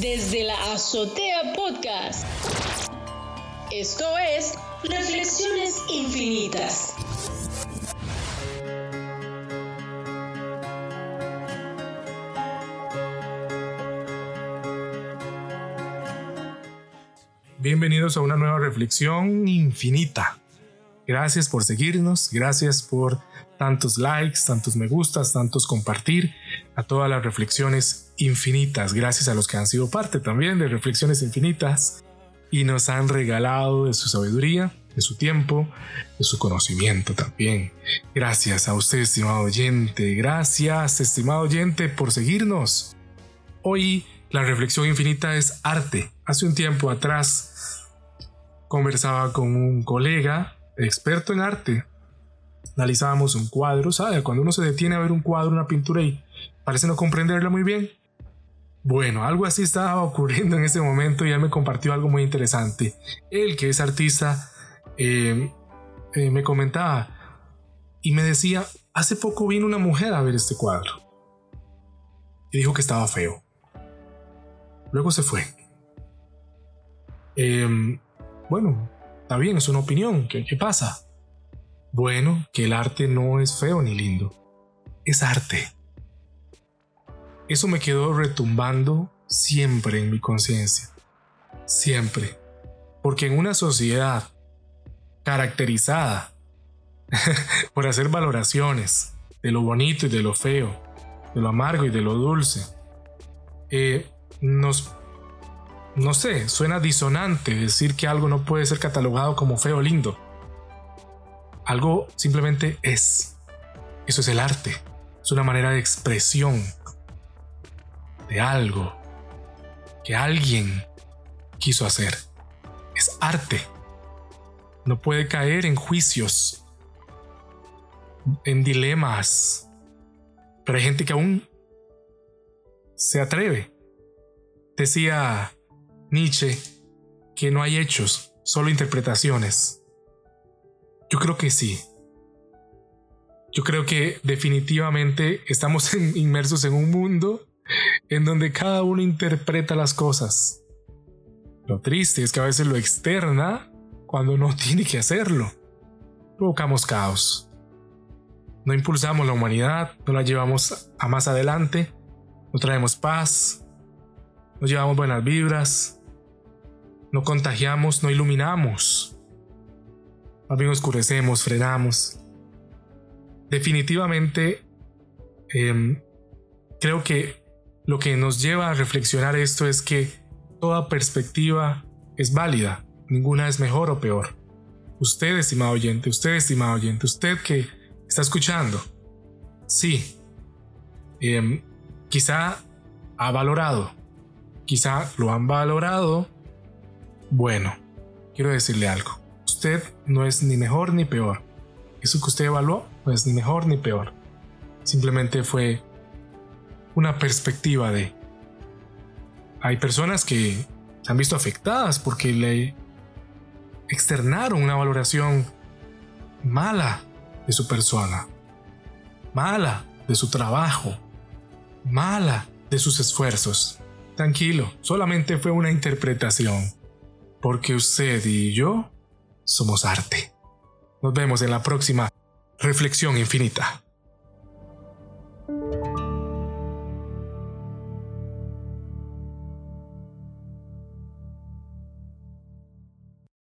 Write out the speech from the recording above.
desde la Azotea Podcast. Esto es Reflexiones Infinitas. Bienvenidos a una nueva reflexión infinita. Gracias por seguirnos, gracias por tantos likes, tantos me gustas, tantos compartir, a todas las reflexiones infinitas, gracias a los que han sido parte también de reflexiones infinitas y nos han regalado de su sabiduría, de su tiempo, de su conocimiento también. Gracias a usted, estimado oyente, gracias, estimado oyente, por seguirnos. Hoy la reflexión infinita es arte. Hace un tiempo atrás conversaba con un colega experto en arte. Analizábamos un cuadro, ¿sabe? Cuando uno se detiene a ver un cuadro, una pintura y parece no comprenderla muy bien. Bueno, algo así estaba ocurriendo en ese momento y él me compartió algo muy interesante. Él, que es artista, eh, eh, me comentaba y me decía, hace poco vino una mujer a ver este cuadro y dijo que estaba feo. Luego se fue. Em, bueno, está bien, es una opinión. ¿Qué, ¿Qué pasa? Bueno, que el arte no es feo ni lindo. Es arte. Eso me quedó retumbando siempre en mi conciencia. Siempre. Porque en una sociedad caracterizada por hacer valoraciones de lo bonito y de lo feo, de lo amargo y de lo dulce, eh, nos, no sé, suena disonante decir que algo no puede ser catalogado como feo o lindo. Algo simplemente es. Eso es el arte. Es una manera de expresión de algo que alguien quiso hacer. Es arte. No puede caer en juicios, en dilemas. Pero hay gente que aún se atreve Decía Nietzsche que no hay hechos, solo interpretaciones. Yo creo que sí. Yo creo que definitivamente estamos inmersos en un mundo en donde cada uno interpreta las cosas. Lo triste es que a veces lo externa cuando no tiene que hacerlo. Provocamos caos. No impulsamos la humanidad, no la llevamos a más adelante, no traemos paz, nos llevamos buenas vibras, no contagiamos, no iluminamos, más bien oscurecemos, frenamos. Definitivamente, em, creo que lo que nos lleva a reflexionar esto es que toda perspectiva es válida, ninguna es mejor o peor. Usted, estimado oyente, usted, estimado oyente, usted que está escuchando, sí, em, quizá ha valorado quizá lo han valorado. Bueno, quiero decirle algo. Usted no es ni mejor ni peor. Eso que usted evaluó no es ni mejor ni peor. Simplemente fue una perspectiva de... Hay personas que se han visto afectadas porque le externaron una valoración mala de su persona, mala de su trabajo, mala de sus esfuerzos. Tranquilo, solamente fue una interpretación. Porque usted y yo somos arte. Nos vemos en la próxima Reflexión Infinita.